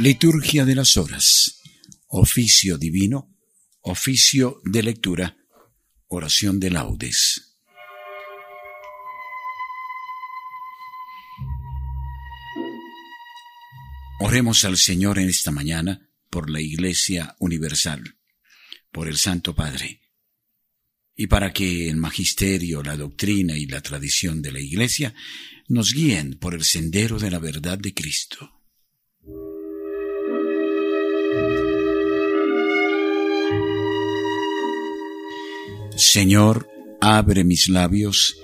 Liturgia de las Horas. Oficio divino. Oficio de lectura. Oración de laudes. Oremos al Señor en esta mañana por la Iglesia Universal, por el Santo Padre, y para que el magisterio, la doctrina y la tradición de la Iglesia nos guíen por el sendero de la verdad de Cristo. Señor, abre mis labios,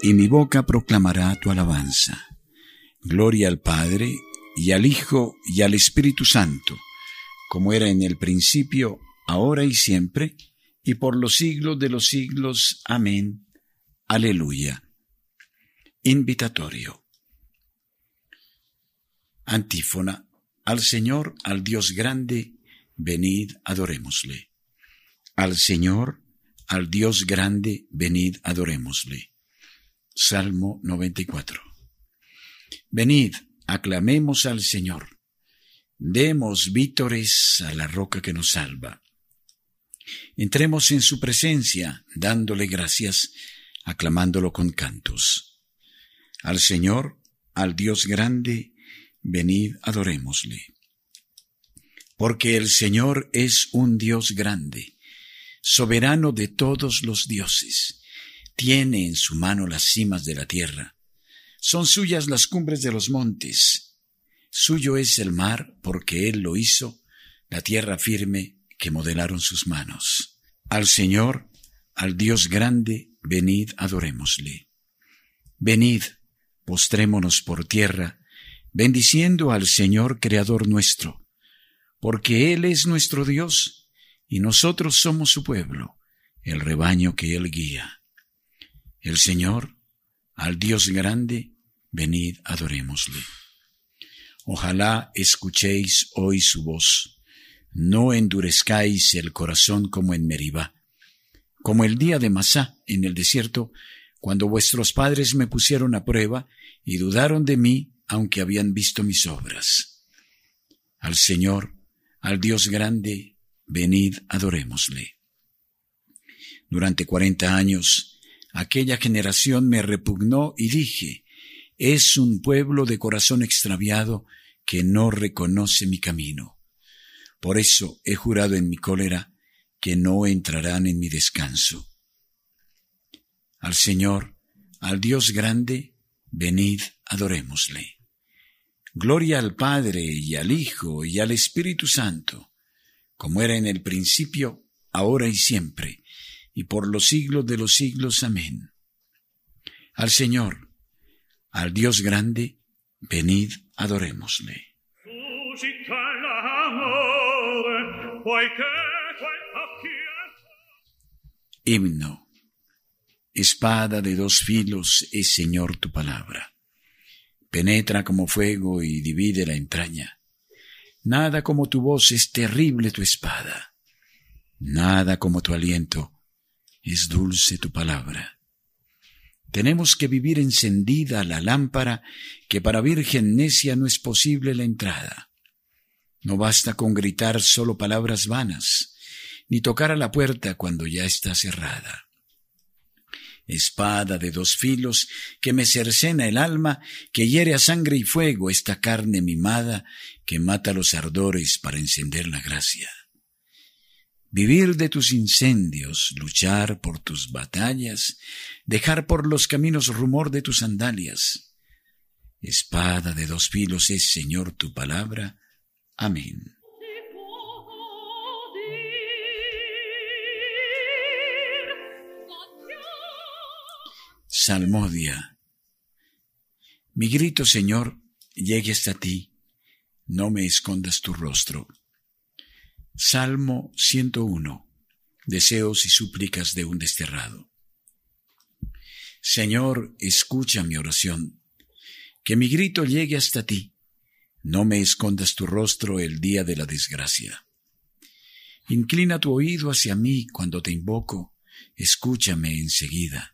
y mi boca proclamará tu alabanza. Gloria al Padre, y al Hijo, y al Espíritu Santo, como era en el principio, ahora y siempre, y por los siglos de los siglos. Amén. Aleluya. Invitatorio. Antífona. Al Señor, al Dios grande, venid, adorémosle. Al Señor, al Dios grande, venid, adorémosle. Salmo 94. Venid, aclamemos al Señor. Demos vítores a la roca que nos salva. Entremos en su presencia, dándole gracias, aclamándolo con cantos. Al Señor, al Dios grande, venid, adorémosle. Porque el Señor es un Dios grande soberano de todos los dioses. Tiene en su mano las cimas de la tierra. Son suyas las cumbres de los montes. Suyo es el mar, porque Él lo hizo, la tierra firme que modelaron sus manos. Al Señor, al Dios grande, venid, adorémosle. Venid, postrémonos por tierra, bendiciendo al Señor Creador nuestro, porque Él es nuestro Dios y nosotros somos su pueblo, el rebaño que Él guía. El Señor, al Dios grande, venid, adorémosle. Ojalá escuchéis hoy su voz, no endurezcáis el corazón como en Meribá, como el día de Masá en el desierto, cuando vuestros padres me pusieron a prueba y dudaron de mí, aunque habían visto mis obras. Al Señor, al Dios grande, venid, adorémosle. Durante cuarenta años, aquella generación me repugnó y dije, es un pueblo de corazón extraviado que no reconoce mi camino. Por eso he jurado en mi cólera que no entrarán en mi descanso. Al Señor, al Dios grande, venid, adorémosle. Gloria al Padre y al Hijo y al Espíritu Santo como era en el principio, ahora y siempre, y por los siglos de los siglos. Amén. Al Señor, al Dios grande, venid, adorémosle. Himno. Espada de dos filos es Señor tu palabra. Penetra como fuego y divide la entraña Nada como tu voz es terrible tu espada. Nada como tu aliento es dulce tu palabra. Tenemos que vivir encendida la lámpara que para virgen necia no es posible la entrada. No basta con gritar solo palabras vanas, ni tocar a la puerta cuando ya está cerrada espada de dos filos, que me cercena el alma, que hiere a sangre y fuego esta carne mimada, que mata los ardores para encender la gracia. Vivir de tus incendios, luchar por tus batallas, dejar por los caminos rumor de tus sandalias. Espada de dos filos es, Señor, tu palabra. Amén. Salmodia. Mi grito, Señor, llegue hasta ti, no me escondas tu rostro. Salmo 101. Deseos y súplicas de un desterrado. Señor, escucha mi oración, que mi grito llegue hasta ti, no me escondas tu rostro el día de la desgracia. Inclina tu oído hacia mí cuando te invoco, escúchame enseguida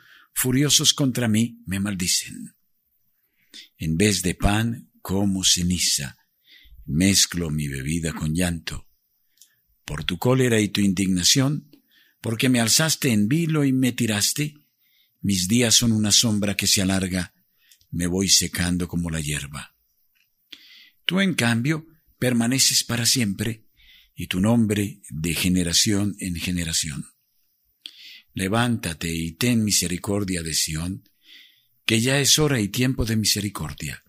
furiosos contra mí me maldicen. En vez de pan, como ceniza, mezclo mi bebida con llanto. Por tu cólera y tu indignación, porque me alzaste en vilo y me tiraste, mis días son una sombra que se alarga, me voy secando como la hierba. Tú, en cambio, permaneces para siempre, y tu nombre de generación en generación. Levántate y ten misericordia de Sión, que ya es hora y tiempo de misericordia.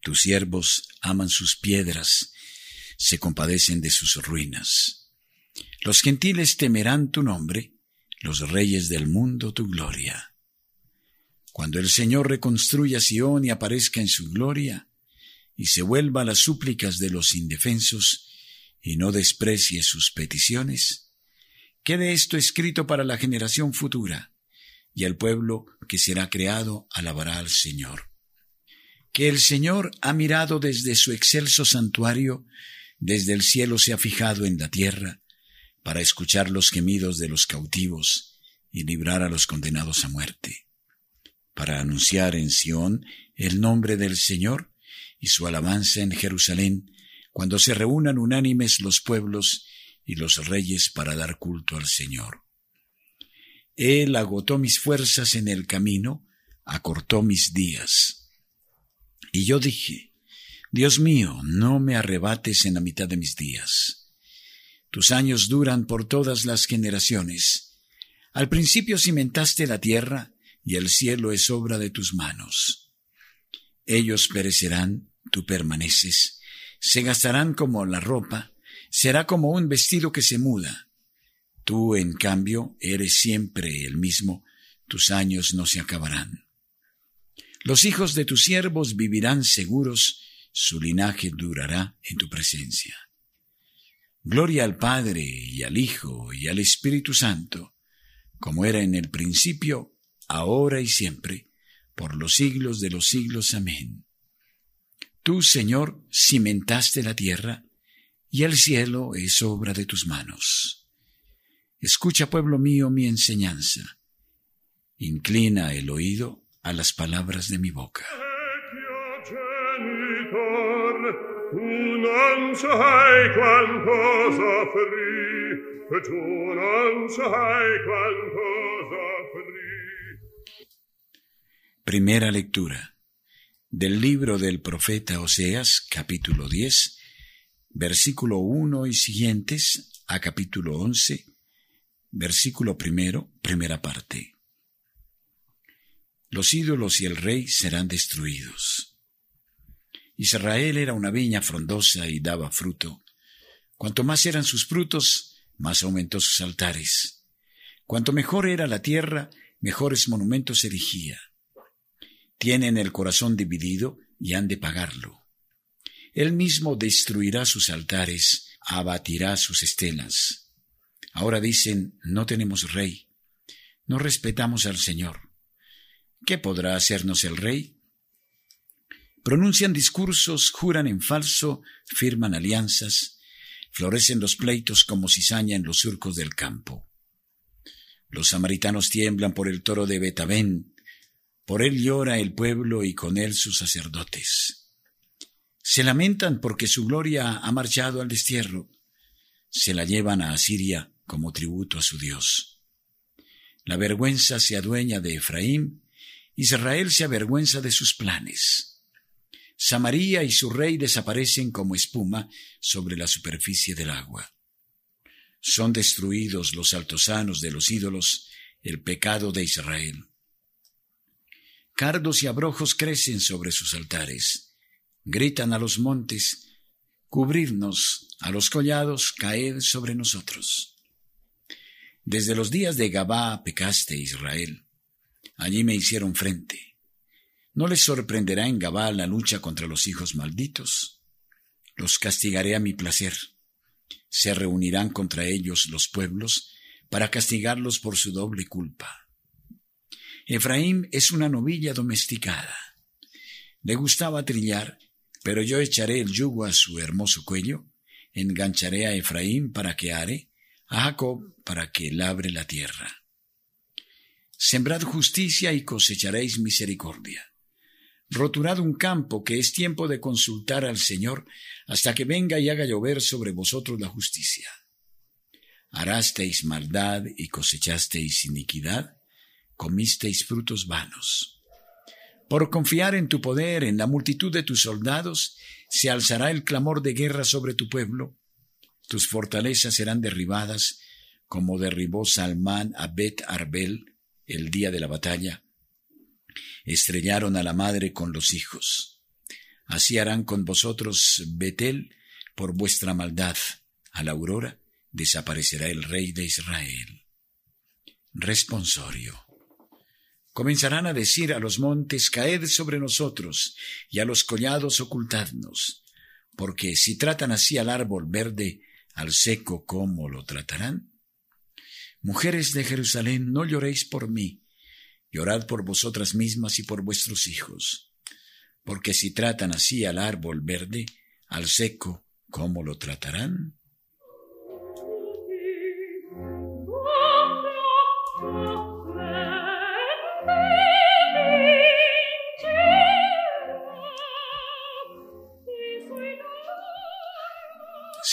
Tus siervos aman sus piedras, se compadecen de sus ruinas. Los gentiles temerán tu nombre, los reyes del mundo tu gloria. Cuando el Señor reconstruya Sión y aparezca en su gloria, y se vuelva a las súplicas de los indefensos, y no desprecie sus peticiones, quede esto escrito para la generación futura, y el pueblo que será creado alabará al Señor. Que el Señor ha mirado desde su excelso santuario, desde el cielo se ha fijado en la tierra, para escuchar los gemidos de los cautivos y librar a los condenados a muerte, para anunciar en Sión el nombre del Señor y su alabanza en Jerusalén, cuando se reúnan unánimes los pueblos y los reyes para dar culto al Señor. Él agotó mis fuerzas en el camino, acortó mis días y yo dije, Dios mío, no me arrebates en la mitad de mis días. Tus años duran por todas las generaciones. Al principio cimentaste la tierra, y el cielo es obra de tus manos. Ellos perecerán, tú permaneces, se gastarán como la ropa, será como un vestido que se muda. Tú, en cambio, eres siempre el mismo, tus años no se acabarán. Los hijos de tus siervos vivirán seguros, su linaje durará en tu presencia. Gloria al Padre y al Hijo y al Espíritu Santo, como era en el principio, ahora y siempre, por los siglos de los siglos. Amén. Tú, Señor, cimentaste la tierra, y el cielo es obra de tus manos. Escucha, pueblo mío, mi enseñanza. Inclina el oído a las palabras de mi boca. Primera lectura del libro del profeta Oseas, capítulo 10, versículo 1 y siguientes a capítulo 11, versículo primero, primera parte los ídolos y el rey serán destruidos. Israel era una viña frondosa y daba fruto. Cuanto más eran sus frutos, más aumentó sus altares. Cuanto mejor era la tierra, mejores monumentos erigía. Tienen el corazón dividido y han de pagarlo. Él mismo destruirá sus altares, abatirá sus estelas. Ahora dicen, no tenemos rey, no respetamos al Señor. ¿Qué podrá hacernos el rey? Pronuncian discursos, juran en falso, firman alianzas, florecen los pleitos como cizaña en los surcos del campo. Los samaritanos tiemblan por el toro de Betabén, por él llora el pueblo y con él sus sacerdotes. Se lamentan porque su gloria ha marchado al destierro, se la llevan a Asiria como tributo a su Dios. La vergüenza se adueña de Efraín Israel se avergüenza de sus planes. Samaria y su rey desaparecen como espuma sobre la superficie del agua. Son destruidos los altosanos de los ídolos, el pecado de Israel. Cardos y abrojos crecen sobre sus altares. Gritan a los montes, cubrirnos, a los collados, caed sobre nosotros. Desde los días de Gabá pecaste, Israel. Allí me hicieron frente. No les sorprenderá en Gabal la lucha contra los hijos malditos. Los castigaré a mi placer. Se reunirán contra ellos los pueblos para castigarlos por su doble culpa. Efraín es una novilla domesticada. Le gustaba trillar, pero yo echaré el yugo a su hermoso cuello, engancharé a Efraín para que are, a Jacob para que labre la tierra. Sembrad justicia y cosecharéis misericordia. Roturad un campo que es tiempo de consultar al Señor hasta que venga y haga llover sobre vosotros la justicia. Harasteis maldad y cosechasteis iniquidad, comisteis frutos vanos. Por confiar en tu poder, en la multitud de tus soldados, se alzará el clamor de guerra sobre tu pueblo. Tus fortalezas serán derribadas, como derribó Salmán a Bet Arbel el día de la batalla. Estrellaron a la madre con los hijos. Así harán con vosotros Betel por vuestra maldad. A la aurora desaparecerá el rey de Israel. Responsorio. Comenzarán a decir a los montes, caed sobre nosotros, y a los collados ocultadnos, porque si tratan así al árbol verde, al seco, ¿cómo lo tratarán? Mujeres de Jerusalén, no lloréis por mí, llorad por vosotras mismas y por vuestros hijos, porque si tratan así al árbol verde, al seco, ¿cómo lo tratarán?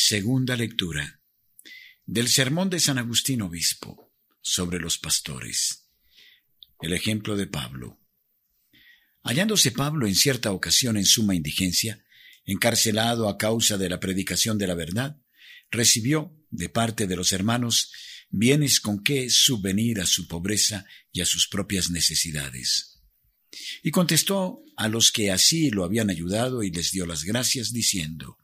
Segunda lectura del Sermón de San Agustín Obispo sobre los pastores. El ejemplo de Pablo. Hallándose Pablo en cierta ocasión en suma indigencia, encarcelado a causa de la predicación de la verdad, recibió, de parte de los hermanos, bienes con que subvenir a su pobreza y a sus propias necesidades. Y contestó a los que así lo habían ayudado y les dio las gracias, diciendo,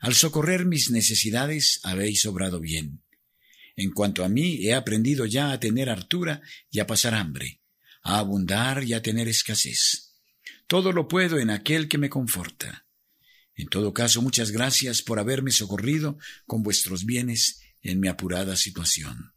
al socorrer mis necesidades habéis obrado bien. En cuanto a mí, he aprendido ya a tener hartura y a pasar hambre, a abundar y a tener escasez. Todo lo puedo en aquel que me conforta. En todo caso, muchas gracias por haberme socorrido con vuestros bienes en mi apurada situación.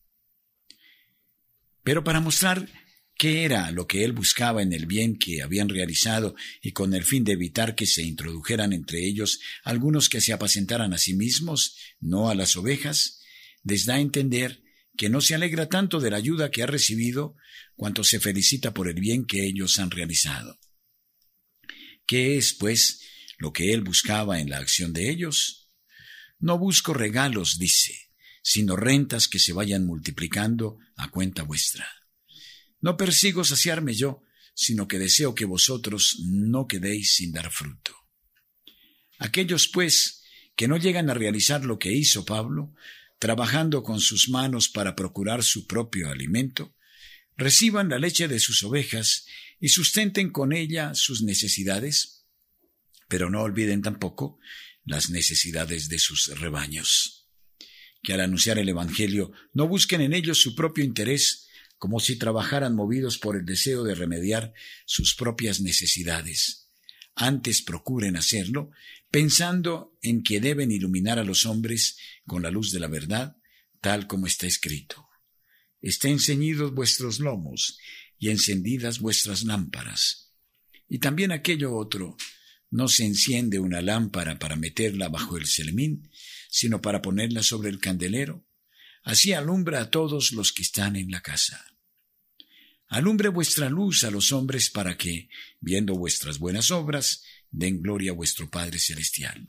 Pero para mostrar qué era lo que él buscaba en el bien que habían realizado y con el fin de evitar que se introdujeran entre ellos algunos que se apacentaran a sí mismos, no a las ovejas, les da a entender que no se alegra tanto de la ayuda que ha recibido cuanto se felicita por el bien que ellos han realizado. ¿Qué es, pues, lo que él buscaba en la acción de ellos? No busco regalos, dice, sino rentas que se vayan multiplicando a cuenta vuestra. No persigo saciarme yo, sino que deseo que vosotros no quedéis sin dar fruto. Aquellos, pues, que no llegan a realizar lo que hizo Pablo, trabajando con sus manos para procurar su propio alimento, reciban la leche de sus ovejas y sustenten con ella sus necesidades, pero no olviden tampoco las necesidades de sus rebaños. Que al anunciar el Evangelio no busquen en ellos su propio interés, como si trabajaran movidos por el deseo de remediar sus propias necesidades. Antes procuren hacerlo pensando en que deben iluminar a los hombres con la luz de la verdad, tal como está escrito. Estén ceñidos vuestros lomos y encendidas vuestras lámparas. Y también aquello otro, no se enciende una lámpara para meterla bajo el celemín, sino para ponerla sobre el candelero, Así alumbra a todos los que están en la casa. Alumbre vuestra luz a los hombres para que, viendo vuestras buenas obras, den gloria a vuestro Padre Celestial.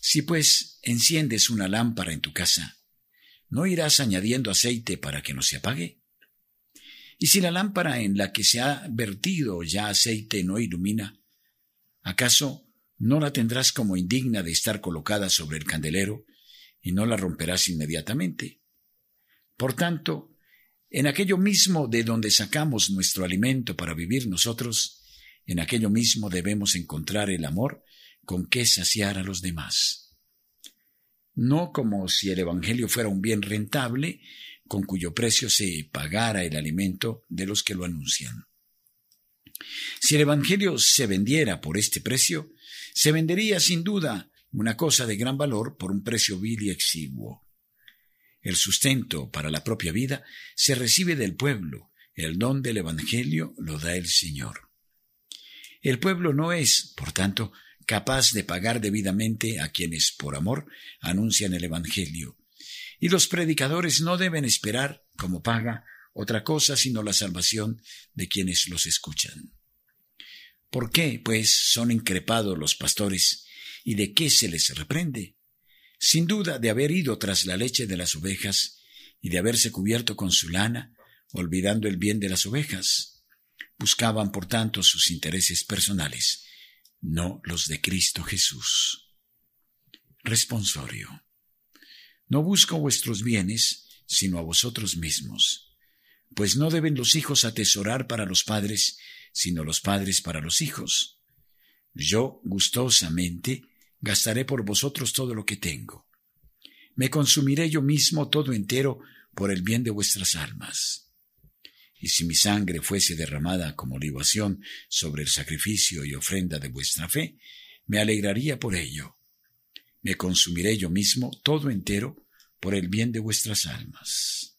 Si pues enciendes una lámpara en tu casa, ¿no irás añadiendo aceite para que no se apague? Y si la lámpara en la que se ha vertido ya aceite no ilumina, ¿acaso no la tendrás como indigna de estar colocada sobre el candelero y no la romperás inmediatamente. Por tanto, en aquello mismo de donde sacamos nuestro alimento para vivir nosotros, en aquello mismo debemos encontrar el amor con que saciar a los demás. No como si el Evangelio fuera un bien rentable, con cuyo precio se pagara el alimento de los que lo anuncian. Si el Evangelio se vendiera por este precio, se vendería sin duda una cosa de gran valor por un precio vil y exiguo. El sustento para la propia vida se recibe del pueblo, el don del Evangelio lo da el Señor. El pueblo no es, por tanto, capaz de pagar debidamente a quienes por amor anuncian el Evangelio, y los predicadores no deben esperar, como paga, otra cosa sino la salvación de quienes los escuchan. ¿Por qué, pues, son increpados los pastores y de qué se les reprende? Sin duda de haber ido tras la leche de las ovejas y de haberse cubierto con su lana, olvidando el bien de las ovejas. Buscaban, por tanto, sus intereses personales, no los de Cristo Jesús. Responsorio. No busco vuestros bienes, sino a vosotros mismos pues no deben los hijos atesorar para los padres, sino los padres para los hijos. Yo gustosamente gastaré por vosotros todo lo que tengo. Me consumiré yo mismo todo entero por el bien de vuestras almas. Y si mi sangre fuese derramada como libación sobre el sacrificio y ofrenda de vuestra fe, me alegraría por ello. Me consumiré yo mismo todo entero por el bien de vuestras almas.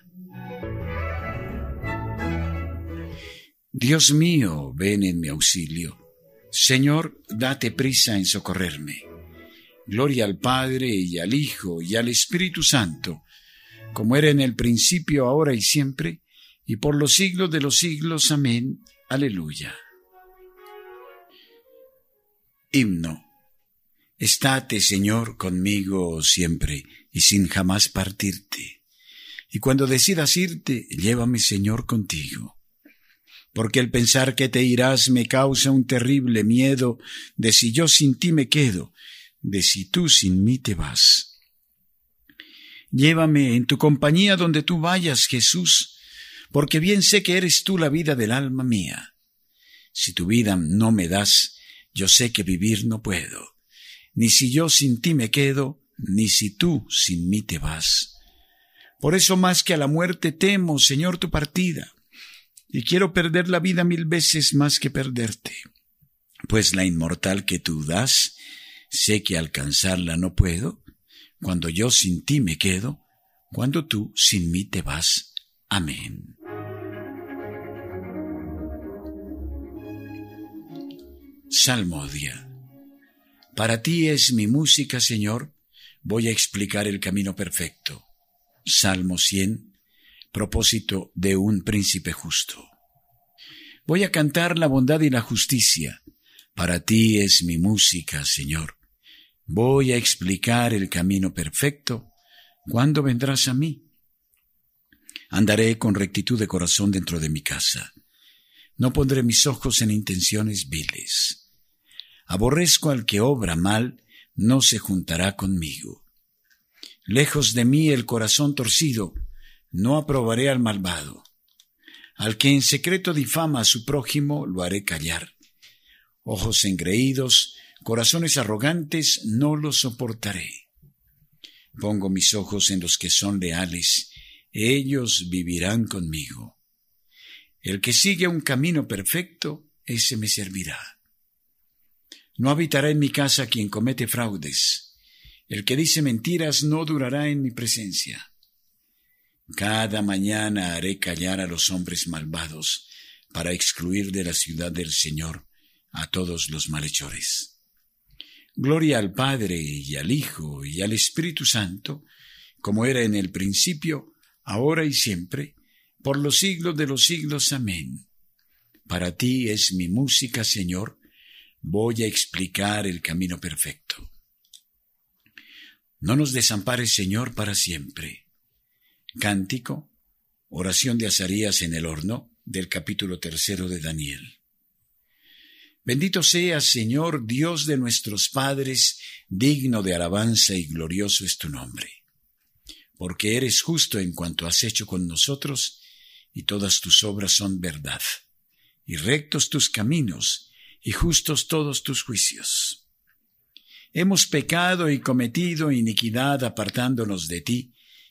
Dios mío, ven en mi auxilio. Señor, date prisa en socorrerme. Gloria al Padre y al Hijo y al Espíritu Santo, como era en el principio, ahora y siempre, y por los siglos de los siglos. Amén. Aleluya. Himno. Estate, Señor, conmigo siempre y sin jamás partirte. Y cuando decidas irte, llévame, Señor, contigo porque el pensar que te irás me causa un terrible miedo de si yo sin ti me quedo, de si tú sin mí te vas. Llévame en tu compañía donde tú vayas, Jesús, porque bien sé que eres tú la vida del alma mía. Si tu vida no me das, yo sé que vivir no puedo, ni si yo sin ti me quedo, ni si tú sin mí te vas. Por eso más que a la muerte temo, Señor, tu partida y quiero perder la vida mil veces más que perderte, pues la inmortal que tú das, sé que alcanzarla no puedo, cuando yo sin ti me quedo, cuando tú sin mí te vas. Amén. Salmodia. Para ti es mi música, Señor, voy a explicar el camino perfecto. Salmo 100, propósito de un príncipe justo. Voy a cantar la bondad y la justicia. Para ti es mi música, Señor. Voy a explicar el camino perfecto. ¿Cuándo vendrás a mí? Andaré con rectitud de corazón dentro de mi casa. No pondré mis ojos en intenciones viles. Aborrezco al que obra mal, no se juntará conmigo. Lejos de mí el corazón torcido, no aprobaré al malvado. Al que en secreto difama a su prójimo, lo haré callar. Ojos engreídos, corazones arrogantes, no los soportaré. Pongo mis ojos en los que son leales, ellos vivirán conmigo. El que sigue un camino perfecto, ese me servirá. No habitará en mi casa quien comete fraudes. El que dice mentiras no durará en mi presencia. Cada mañana haré callar a los hombres malvados para excluir de la ciudad del Señor a todos los malhechores. Gloria al Padre y al Hijo y al Espíritu Santo, como era en el principio, ahora y siempre, por los siglos de los siglos. Amén. Para ti es mi música, Señor, voy a explicar el camino perfecto. No nos desampares, Señor, para siempre. Cántico, oración de Azarías en el horno, del capítulo tercero de Daniel. Bendito seas, Señor, Dios de nuestros padres, digno de alabanza y glorioso es tu nombre, porque eres justo en cuanto has hecho con nosotros, y todas tus obras son verdad, y rectos tus caminos, y justos todos tus juicios. Hemos pecado y cometido iniquidad apartándonos de ti,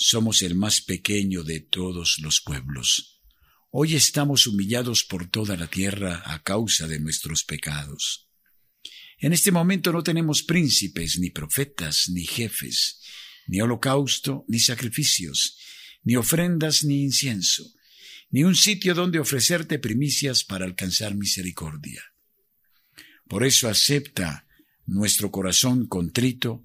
somos el más pequeño de todos los pueblos. Hoy estamos humillados por toda la tierra a causa de nuestros pecados. En este momento no tenemos príncipes, ni profetas, ni jefes, ni holocausto, ni sacrificios, ni ofrendas, ni incienso, ni un sitio donde ofrecerte primicias para alcanzar misericordia. Por eso acepta nuestro corazón contrito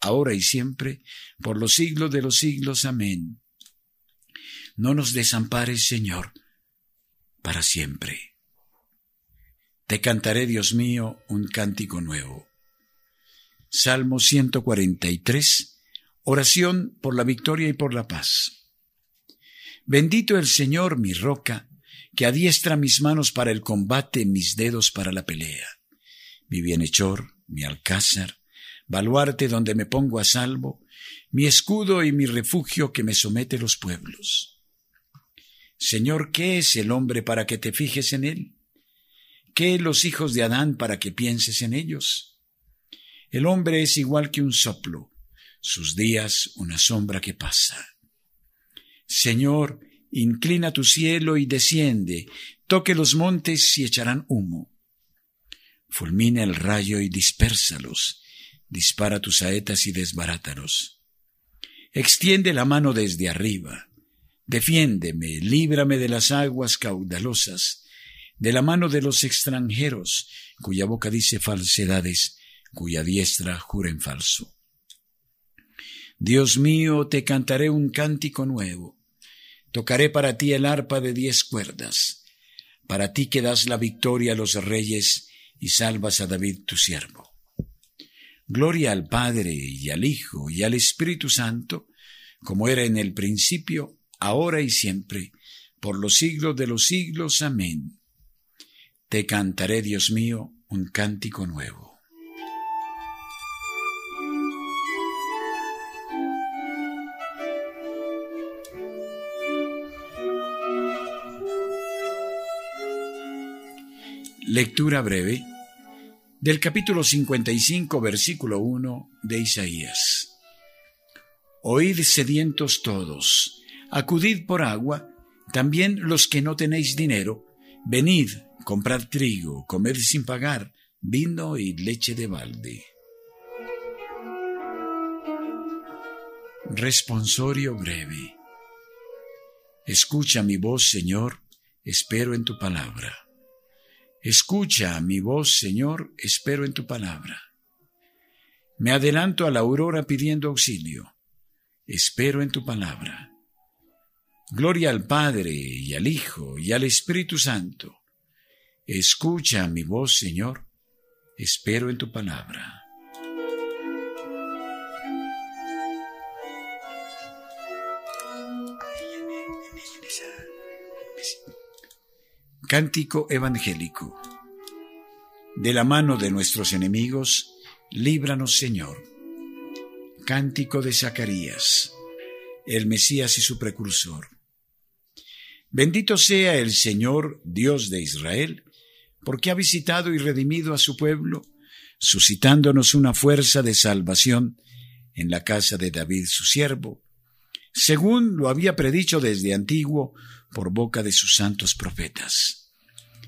ahora y siempre, por los siglos de los siglos. Amén. No nos desampares, Señor, para siempre. Te cantaré, Dios mío, un cántico nuevo. Salmo 143, oración por la victoria y por la paz. Bendito el Señor, mi roca, que adiestra mis manos para el combate, mis dedos para la pelea. Mi bienhechor, mi alcázar, baluarte donde me pongo a salvo, mi escudo y mi refugio que me somete los pueblos. Señor, ¿qué es el hombre para que te fijes en él? ¿Qué los hijos de Adán para que pienses en ellos? El hombre es igual que un soplo, sus días una sombra que pasa. Señor, inclina tu cielo y desciende, toque los montes y echarán humo. Fulmina el rayo y dispérsalos, dispara tus saetas y desbarátalos. Extiende la mano desde arriba, defiéndeme, líbrame de las aguas caudalosas, de la mano de los extranjeros, cuya boca dice falsedades, cuya diestra jura en falso. Dios mío, te cantaré un cántico nuevo, tocaré para ti el arpa de diez cuerdas, para ti que das la victoria a los reyes y salvas a David tu siervo. Gloria al Padre y al Hijo y al Espíritu Santo, como era en el principio, ahora y siempre, por los siglos de los siglos. Amén. Te cantaré, Dios mío, un cántico nuevo. Lectura breve del capítulo 55, versículo 1 de Isaías. Oíd sedientos todos, acudid por agua, también los que no tenéis dinero, venid, comprad trigo, comed sin pagar, vino y leche de balde. Responsorio breve. Escucha mi voz, Señor, espero en tu palabra. Escucha mi voz, Señor, espero en tu palabra. Me adelanto a la aurora pidiendo auxilio. Espero en tu palabra. Gloria al Padre y al Hijo y al Espíritu Santo, Escucha mi voz, Señor, espero en tu palabra. Cántico Evangélico. De la mano de nuestros enemigos, líbranos Señor. Cántico de Zacarías, el Mesías y su precursor. Bendito sea el Señor, Dios de Israel, porque ha visitado y redimido a su pueblo, suscitándonos una fuerza de salvación en la casa de David su siervo, según lo había predicho desde antiguo por boca de sus santos profetas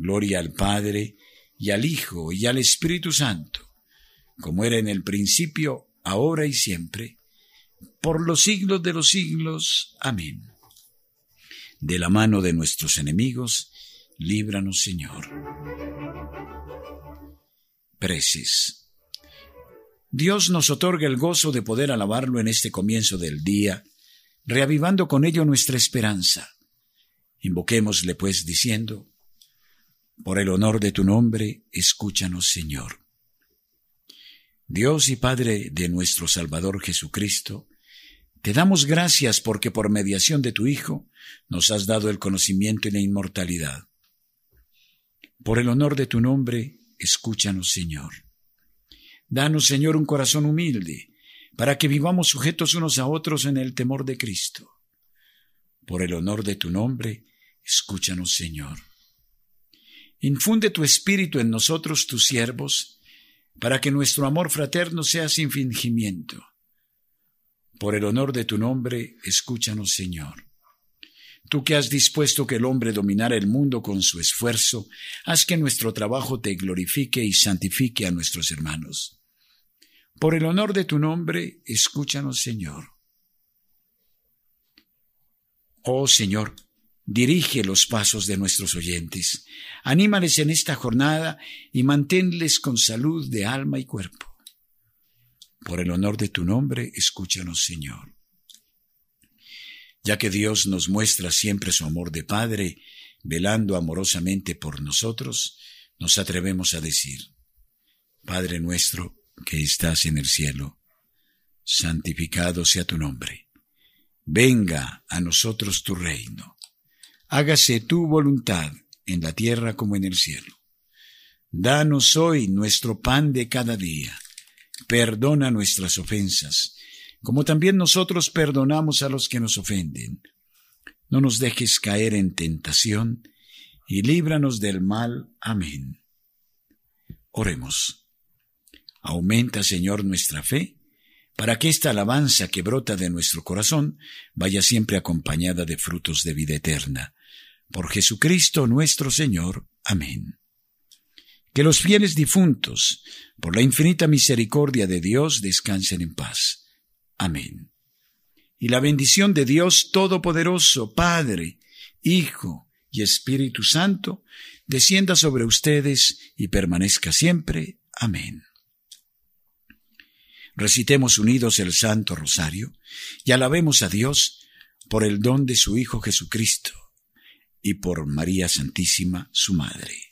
Gloria al Padre, y al Hijo, y al Espíritu Santo, como era en el principio, ahora y siempre, por los siglos de los siglos. Amén. De la mano de nuestros enemigos, líbranos, Señor. Preces. Dios nos otorga el gozo de poder alabarlo en este comienzo del día, reavivando con ello nuestra esperanza. Invoquémosle, pues, diciendo, por el honor de tu nombre, escúchanos, Señor. Dios y Padre de nuestro Salvador Jesucristo, te damos gracias porque por mediación de tu Hijo nos has dado el conocimiento y la inmortalidad. Por el honor de tu nombre, escúchanos, Señor. Danos, Señor, un corazón humilde, para que vivamos sujetos unos a otros en el temor de Cristo. Por el honor de tu nombre, escúchanos, Señor. Infunde tu espíritu en nosotros, tus siervos, para que nuestro amor fraterno sea sin fingimiento. Por el honor de tu nombre, escúchanos, Señor. Tú que has dispuesto que el hombre dominara el mundo con su esfuerzo, haz que nuestro trabajo te glorifique y santifique a nuestros hermanos. Por el honor de tu nombre, escúchanos, Señor. Oh Señor, Dirige los pasos de nuestros oyentes. Anímales en esta jornada y manténles con salud de alma y cuerpo. Por el honor de tu nombre, escúchanos, Señor. Ya que Dios nos muestra siempre su amor de Padre, velando amorosamente por nosotros, nos atrevemos a decir, Padre nuestro que estás en el cielo, santificado sea tu nombre. Venga a nosotros tu reino hágase tu voluntad en la tierra como en el cielo. Danos hoy nuestro pan de cada día. Perdona nuestras ofensas, como también nosotros perdonamos a los que nos ofenden. No nos dejes caer en tentación, y líbranos del mal. Amén. Oremos. Aumenta, Señor, nuestra fe, para que esta alabanza que brota de nuestro corazón vaya siempre acompañada de frutos de vida eterna por Jesucristo nuestro Señor. Amén. Que los fieles difuntos, por la infinita misericordia de Dios, descansen en paz. Amén. Y la bendición de Dios Todopoderoso, Padre, Hijo y Espíritu Santo, descienda sobre ustedes y permanezca siempre. Amén. Recitemos unidos el Santo Rosario y alabemos a Dios por el don de su Hijo Jesucristo y por María Santísima, su Madre.